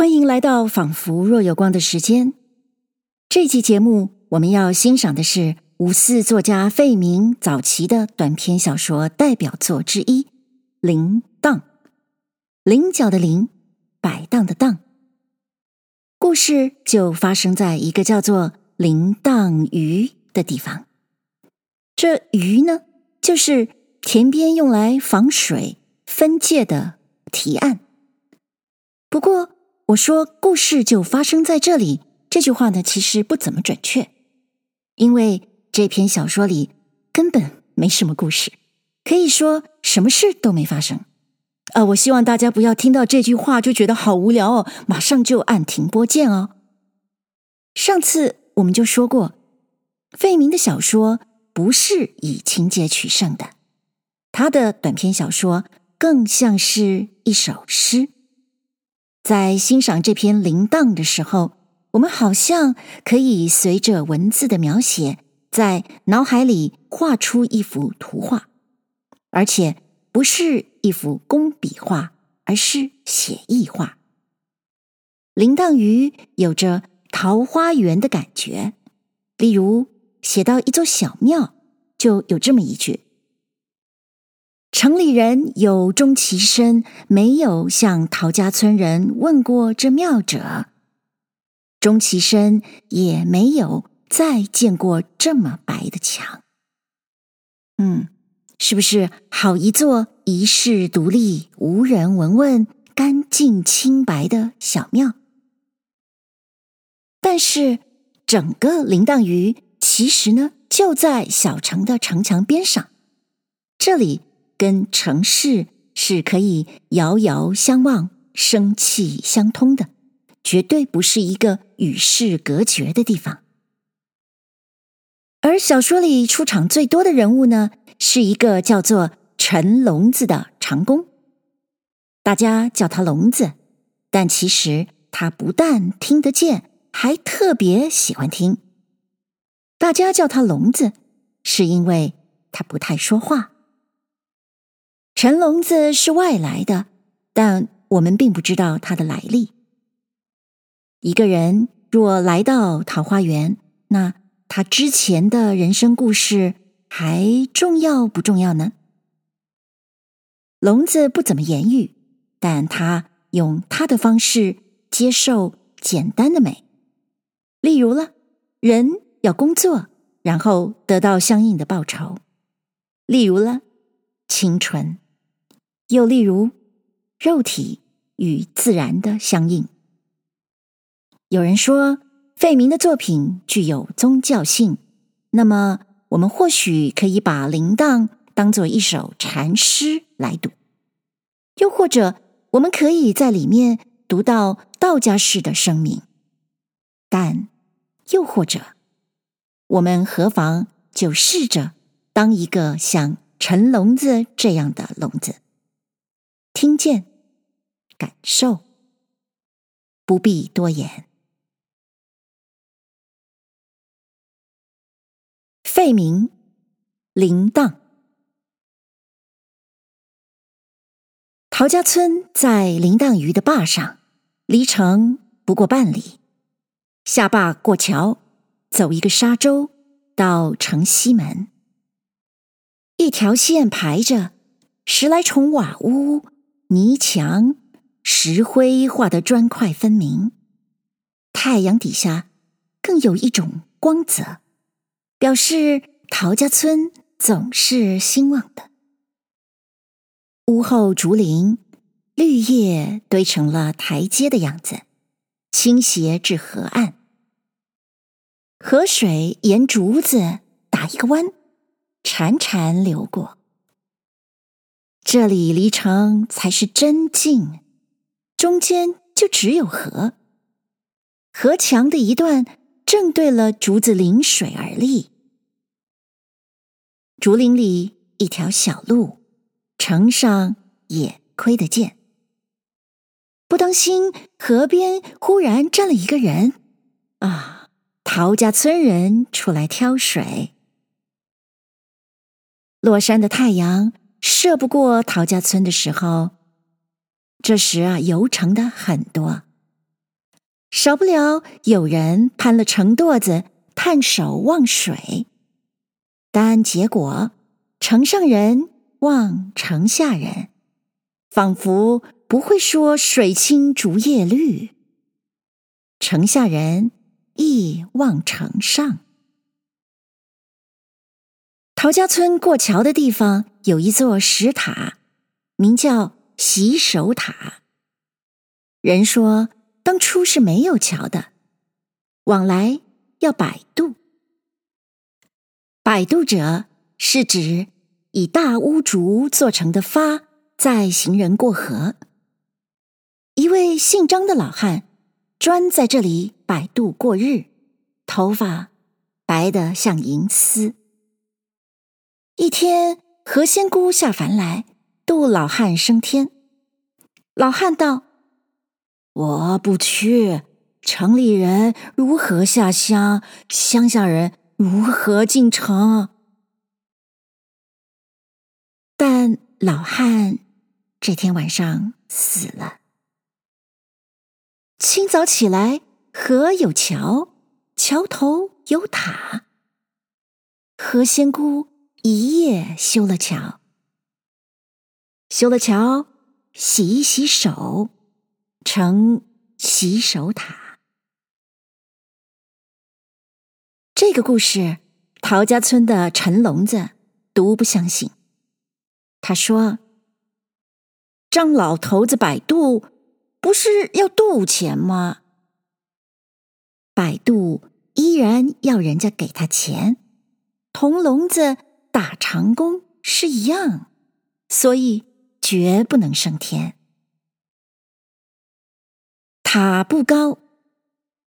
欢迎来到仿佛若有光的时间。这期节目我们要欣赏的是五四作家费明早期的短篇小说代表作之一《铃铛》。菱角的菱，摆荡的荡。故事就发生在一个叫做铃铛鱼的地方。这鱼呢，就是田边用来防水分界的堤岸。不过，我说故事就发生在这里，这句话呢，其实不怎么准确，因为这篇小说里根本没什么故事，可以说什么事都没发生。呃，我希望大家不要听到这句话就觉得好无聊哦，马上就按停播键哦。上次我们就说过，费明的小说不是以情节取胜的，他的短篇小说更像是一首诗。在欣赏这篇《铃铛》的时候，我们好像可以随着文字的描写，在脑海里画出一幅图画，而且不是一幅工笔画，而是写意画。铃铛鱼有着桃花源的感觉，例如写到一座小庙，就有这么一句。城里人有终其身，没有向陶家村人问过这庙者，终其身也没有再见过这么白的墙。嗯，是不是好一座遗世独立、无人闻问、干净清白的小庙？但是整个铃铛鱼其实呢，就在小城的城墙边上，这里。跟城市是可以遥遥相望、生气相通的，绝对不是一个与世隔绝的地方。而小说里出场最多的人物呢，是一个叫做陈聋子的长工。大家叫他聋子，但其实他不但听得见，还特别喜欢听。大家叫他聋子，是因为他不太说话。陈聋子是外来的，但我们并不知道他的来历。一个人若来到桃花源，那他之前的人生故事还重要不重要呢？聋子不怎么言语，但他用他的方式接受简单的美。例如了，人要工作，然后得到相应的报酬。例如了，青春。又例如，肉体与自然的相应。有人说，费明的作品具有宗教性，那么我们或许可以把《铃铛》当做一首禅诗来读，又或者我们可以在里面读到道家式的声明。但又或者，我们何妨就试着当一个像陈聋子这样的聋子？听见，感受，不必多言。费明，铃铛。陶家村在铃铛鱼的坝上，离城不过半里。下坝过桥，走一个沙洲，到城西门。一条线排着，十来重瓦屋。泥墙、石灰画的砖块分明，太阳底下更有一种光泽，表示陶家村总是兴旺的。屋后竹林，绿叶堆成了台阶的样子，倾斜至河岸。河水沿竹子打一个弯，潺潺流过。这里离城才是真近，中间就只有河。河墙的一段正对了竹子临水而立。竹林里一条小路，城上也窥得见。不当心，河边忽然站了一个人，啊，陶家村人出来挑水。落山的太阳。射不过陶家村的时候，这时啊，游城的很多，少不了有人攀了城垛子，探手望水，但结果城上人望城下人，仿佛不会说“水清竹叶绿”，城下人亦望城上。陶家村过桥的地方有一座石塔，名叫洗手塔。人说当初是没有桥的，往来要摆渡。摆渡者是指以大乌竹做成的筏，载行人过河。一位姓张的老汉专在这里摆渡过日，头发白得像银丝。一天，何仙姑下凡来渡老汉升天。老汉道：“我不去，城里人如何下乡？乡下人如何进城？”但老汉这天晚上死了。清早起来，河有桥，桥头有塔。何仙姑。一夜修了桥，修了桥，洗一洗手，成洗手塔。这个故事，陶家村的陈聋子独不相信。他说：“张老头子摆渡，不是要渡钱吗？摆渡依然要人家给他钱，铜聋子。”打长工是一样，所以绝不能升天。塔不高，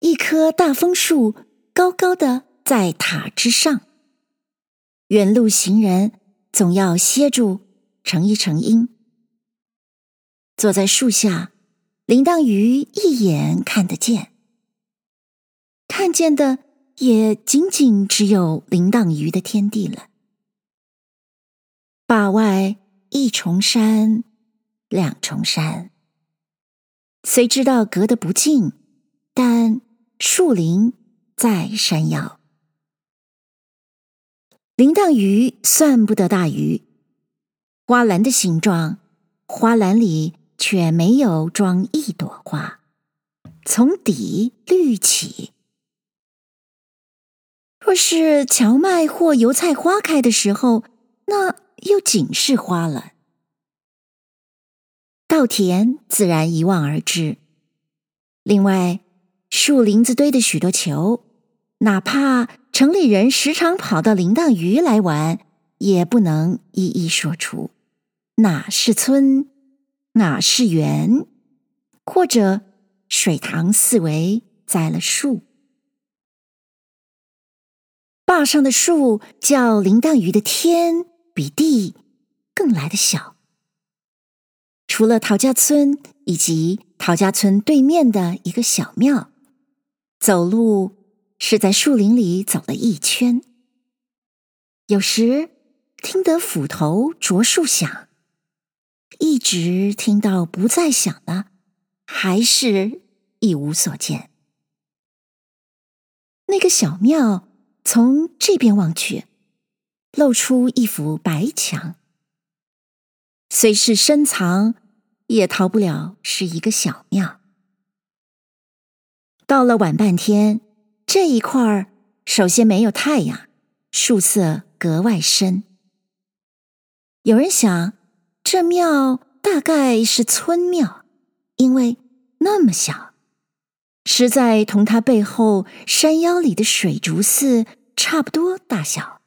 一棵大枫树高高的在塔之上。远路行人总要歇住，乘一乘阴。坐在树下，林当余一眼看得见，看见的也仅仅只有林当余的天地了。坝外一重山，两重山。虽知道隔得不近，但树林在山腰。铃铛鱼算不得大鱼，花篮的形状，花篮里却没有装一朵花，从底绿起。若是荞麦或油菜花开的时候，那。又仅是花了，稻田自然一望而知。另外，树林子堆的许多球，哪怕城里人时常跑到林当鱼来玩，也不能一一说出哪是村，哪是园，或者水塘四围栽了树。坝上的树叫林当鱼的天。比地更来得小。除了陶家村以及陶家村对面的一个小庙，走路是在树林里走了一圈。有时听得斧头啄树响，一直听到不再响了，还是一无所见。那个小庙从这边望去。露出一幅白墙，虽是深藏，也逃不了是一个小庙。到了晚半天，这一块儿首先没有太阳，树色格外深。有人想，这庙大概是村庙，因为那么小，实在同它背后山腰里的水竹寺差不多大小。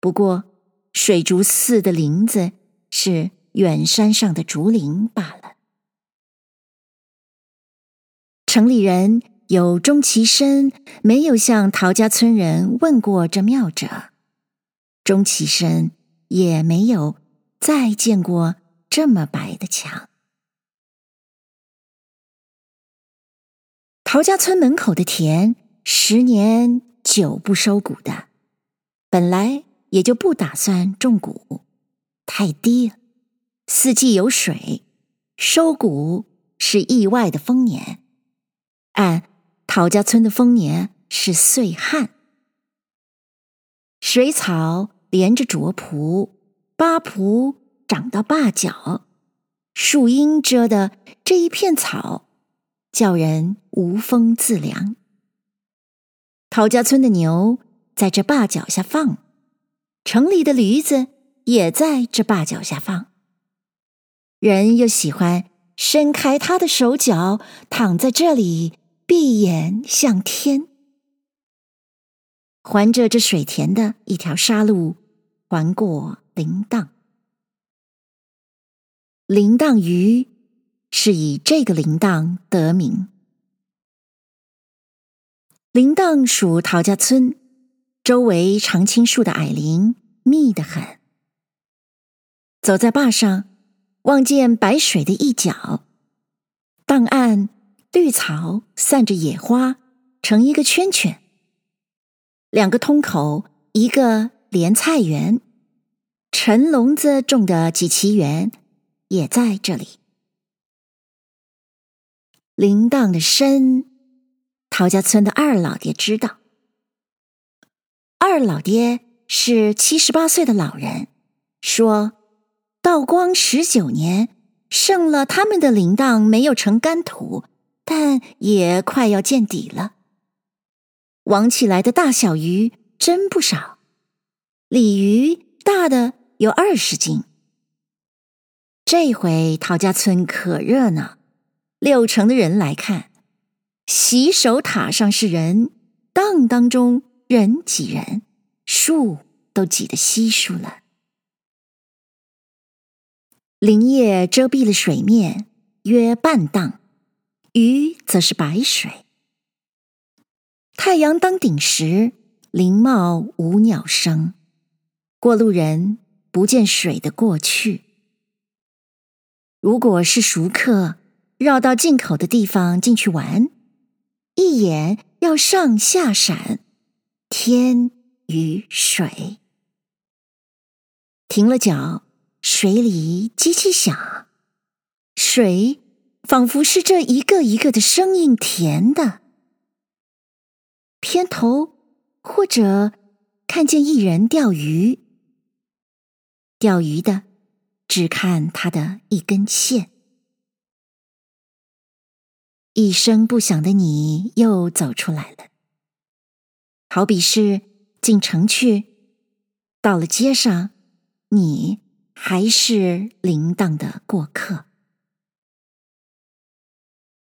不过，水竹寺的林子是远山上的竹林罢了。城里人有钟其身没有向陶家村人问过这庙者，钟其身也没有再见过这么白的墙。陶家村门口的田，十年久不收谷的，本来。也就不打算种谷，太低了。四季有水，收谷是意外的丰年。按陶家村的丰年是岁旱。水草连着拙蒲，八蒲长到灞角，树荫遮的这一片草，叫人无风自凉。陶家村的牛在这灞脚下放，城里的驴子也在这坝脚下放。人又喜欢伸开他的手脚，躺在这里，闭眼向天。环着这水田的一条沙路，环过铃铛。铃铛鱼是以这个铃铛得名。铃铛属陶家村，周围常青树的矮林密得很。走在坝上，望见白水的一角，档岸绿草散着野花，成一个圈圈。两个通口，一个莲菜园，陈笼子种的几畦园也在这里。铃铛的深，陶家村的二老爹知道。二老爹是七十八岁的老人，说道光十九年剩了他们的铃铛没有成干土，但也快要见底了。网起来的大小鱼真不少，鲤鱼大的有二十斤。这回陶家村可热闹，六成的人来看，洗手塔上是人，荡当中人挤人，树都挤得稀疏了。林叶遮蔽了水面，约半档，鱼则是白水。太阳当顶时，林茂无鸟声，过路人不见水的过去。如果是熟客，绕到进口的地方进去玩，一眼要上下闪，天与水。停了脚，水里叽叽响，水仿佛是这一个一个的声音填的。偏头，或者看见一人钓鱼，钓鱼的只看他的一根线。一声不响的你又走出来了，好比是进城去，到了街上，你还是铃铛的过客。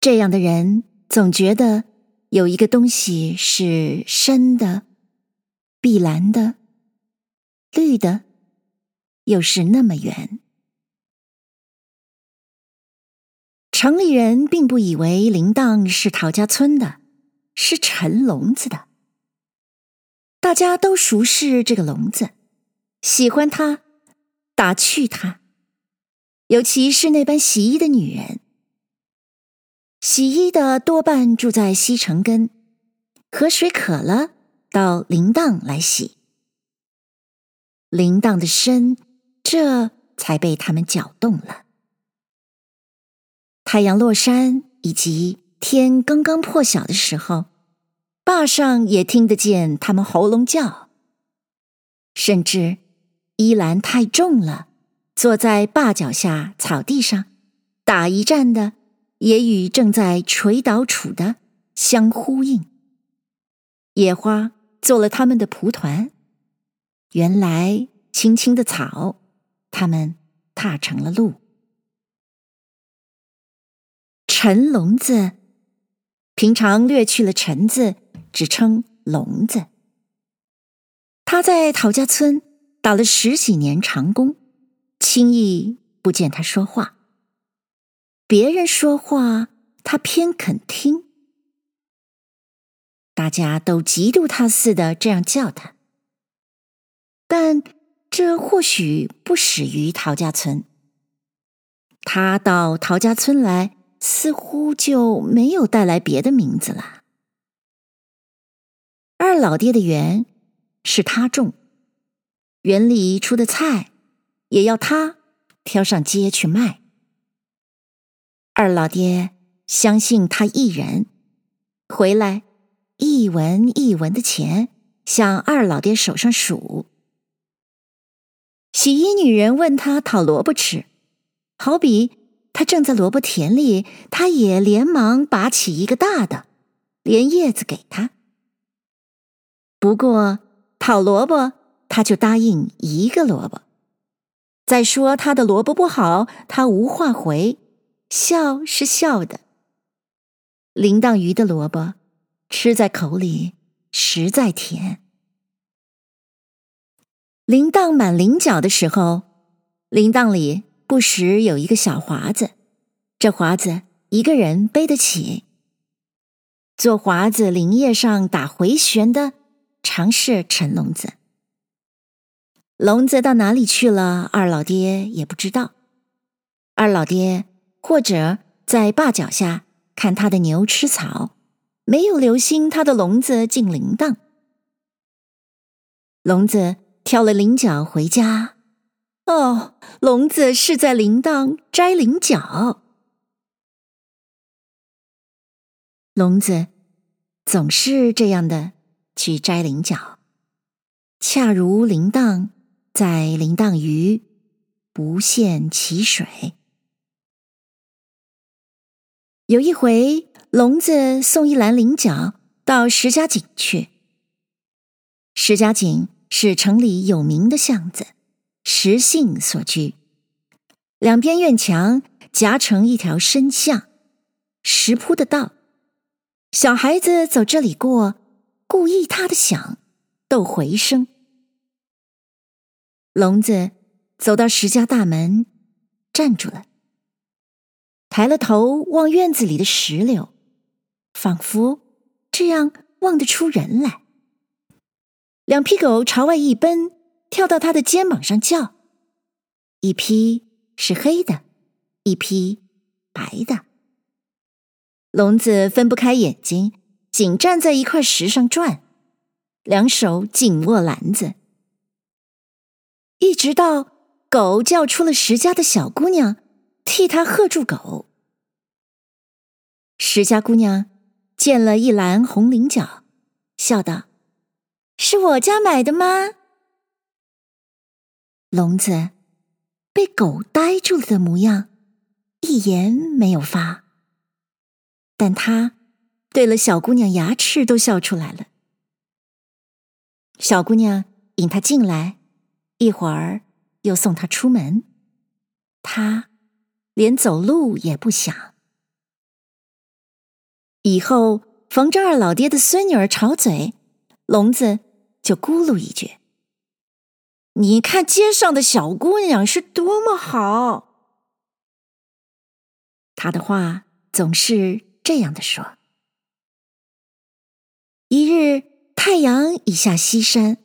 这样的人总觉得。有一个东西是深的、碧蓝的、绿的，又是那么圆。城里人并不以为铃铛是陶家村的，是陈笼子的。大家都熟识这个笼子，喜欢它，打趣它，尤其是那般洗衣的女人。洗衣的多半住在西城根，河水渴了，到铃铛来洗。铃铛的深，这才被他们搅动了。太阳落山以及天刚刚破晓的时候，坝上也听得见他们喉咙叫。甚至依兰太重了，坐在坝脚下草地上打一战的。也与正在垂捣杵的相呼应。野花做了他们的蒲团，原来青青的草，他们踏成了路。陈笼子，平常略去了“陈”字，只称笼子。他在陶家村打了十几年长工，轻易不见他说话。别人说话，他偏肯听。大家都嫉妒他似的这样叫他，但这或许不始于陶家村。他到陶家村来，似乎就没有带来别的名字了。二老爹的园是他种，园里出的菜也要他挑上街去卖。二老爹相信他一人，回来一文一文的钱向二老爹手上数。洗衣女人问他讨萝卜吃，好比他正在萝卜田里，他也连忙拔起一个大的，连叶子给他。不过讨萝卜，他就答应一个萝卜。再说他的萝卜不好，他无话回，笑是笑的。铃铛鱼的萝卜吃在口里实在甜。铃铛满菱角的时候，铃铛里不时有一个小华子，这华子一个人背得起。做华子铃叶上打回旋的，常是陈笼子。笼子到哪里去了？二老爹也不知道。二老爹或者在坝脚下看他的牛吃草，没有留心他的笼子进铃铛。笼子挑了菱角回家。哦，笼子是在铃铛摘菱角。笼子总是这样的去摘菱角，恰如铃铛。在铃铛鱼不羡其水。有一回，聋子送一篮菱角到石家井去。石家井是城里有名的巷子，石姓所居，两边院墙夹成一条深巷，石铺的道。小孩子走这里过，故意他的响，逗回声。聋子走到石家大门，站住了，抬了头望院子里的石榴，仿佛这样望得出人来。两匹狗朝外一奔，跳到他的肩膀上叫，一匹是黑的，一匹白的。聋子分不开眼睛，紧站在一块石上转，两手紧握篮子。一直到狗叫出了石家的小姑娘，替他喝住狗。石家姑娘见了一篮红菱角，笑道：“是我家买的吗？”聋子被狗呆住了的模样，一言没有发，但他对了小姑娘牙齿都笑出来了。小姑娘引他进来。一会儿又送他出门，他连走路也不想。以后逢着二老爹的孙女儿吵嘴，聋子就咕噜一句：“你看街上的小姑娘是多么好。”他的话总是这样的说。一日，太阳已下西山。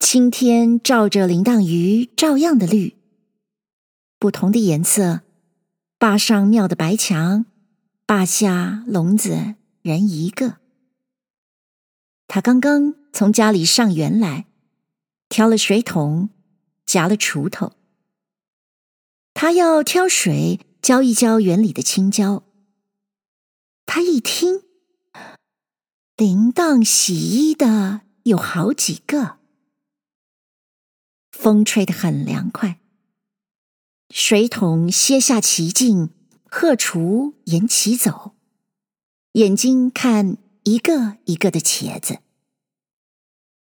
青天照着铃铛鱼，照样的绿。不同的颜色，坝上庙的白墙，坝下笼子人一个。他刚刚从家里上园来，挑了水桶，夹了锄头。他要挑水浇一浇园里的青椒。他一听，铃铛洗衣的有好几个。风吹得很凉快，水桶歇下其劲，鹤雏沿其走，眼睛看一个一个的茄子，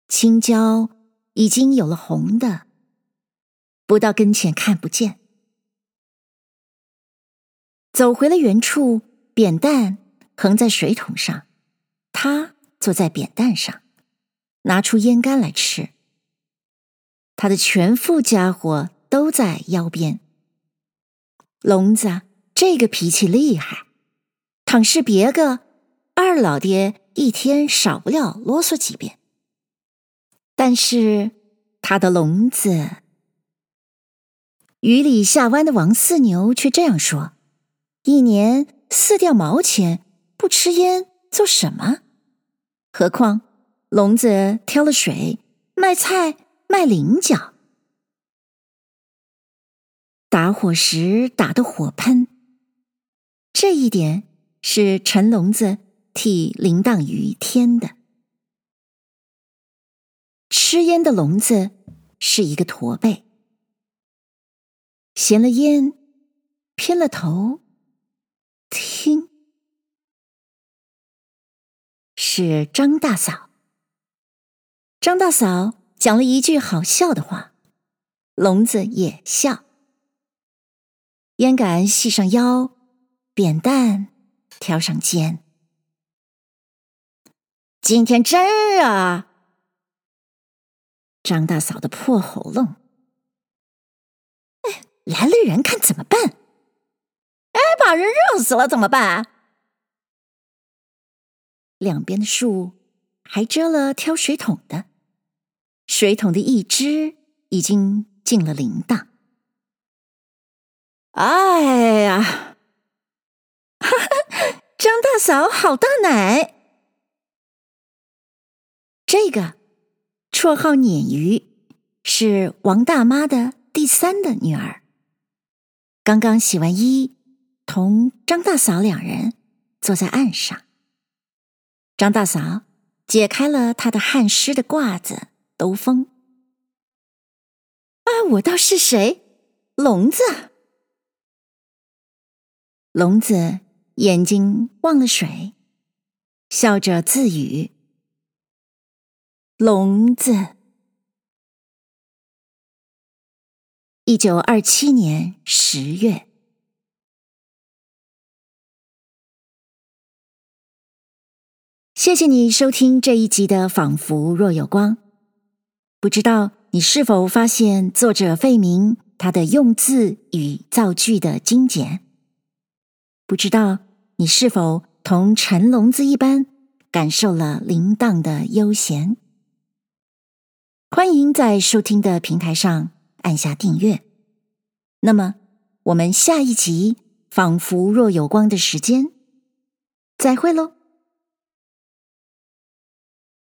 青椒已经有了红的，不到跟前看不见。走回了原处，扁担横在水桶上，他坐在扁担上，拿出烟干来吃。他的全副家伙都在腰边。聋子这个脾气厉害，倘是别个，二老爹一天少不了啰嗦几遍。但是他的聋子，雨里下弯的王四牛却这样说：一年四吊毛钱，不吃烟做什么？何况聋子挑了水卖菜。卖菱角，打火石打的火喷。这一点是陈聋子替铃铛于天的。吃烟的聋子是一个驼背，衔了烟，偏了头，听，是张大嫂。张大嫂讲了一句好笑的话，聋子也笑。烟杆系上腰，扁担挑上肩。今天真热啊！张大嫂的破喉咙，哎，来了人看怎么办？哎，把人热死了怎么办？两边的树还遮了挑水桶的，水桶的一只已经进了铃铛。哎呀，哈哈，张大嫂好大奶，这个。绰号“鲶鱼”是王大妈的第三的女儿。刚刚洗完衣，同张大嫂两人坐在岸上。张大嫂解开了她的汗湿的褂子、兜风。啊，我倒是谁？聋子。聋子眼睛忘了水，笑着自语。聋子。一九二七年十月。谢谢你收听这一集的《仿佛若有光》。不知道你是否发现作者费明他的用字与造句的精简？不知道你是否同陈聋子一般感受了铃铛的悠闲？欢迎在收听的平台上按下订阅。那么，我们下一集《仿佛若有光》的时间，再会喽。